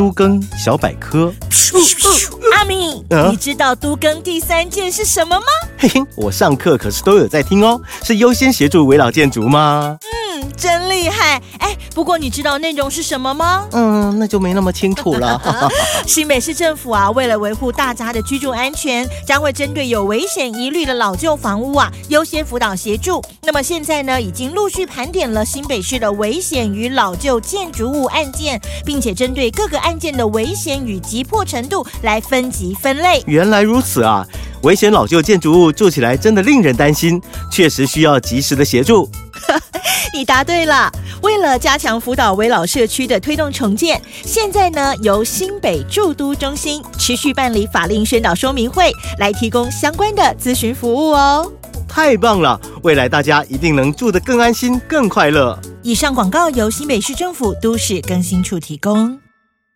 都更小百科。阿明，你知道都更第三件是什么吗？嘿嘿，我上课可是都有在听哦，是优先协助围老建筑吗？嗯，真厉害！哎，不过你知道内容是什么吗？嗯，那就没那么清楚了。新北市政府啊，为了维护大家的居住安全，将会针对有危险疑虑的老旧房屋啊，优先辅导协助。那么现在呢，已经陆续盘点了新北市的危险与老旧建筑物案件，并且针对各个案件的危险与急迫程度来分级分类。原来如此啊！危险老旧建筑物住起来真的令人担心，确实需要及时的协助。你答对了。为了加强辅导围老社区的推动重建，现在呢由新北驻都中心持续办理法令宣导说明会，来提供相关的咨询服务哦。太棒了！未来大家一定能住得更安心、更快乐。以上广告由新北市政府都市更新处提供。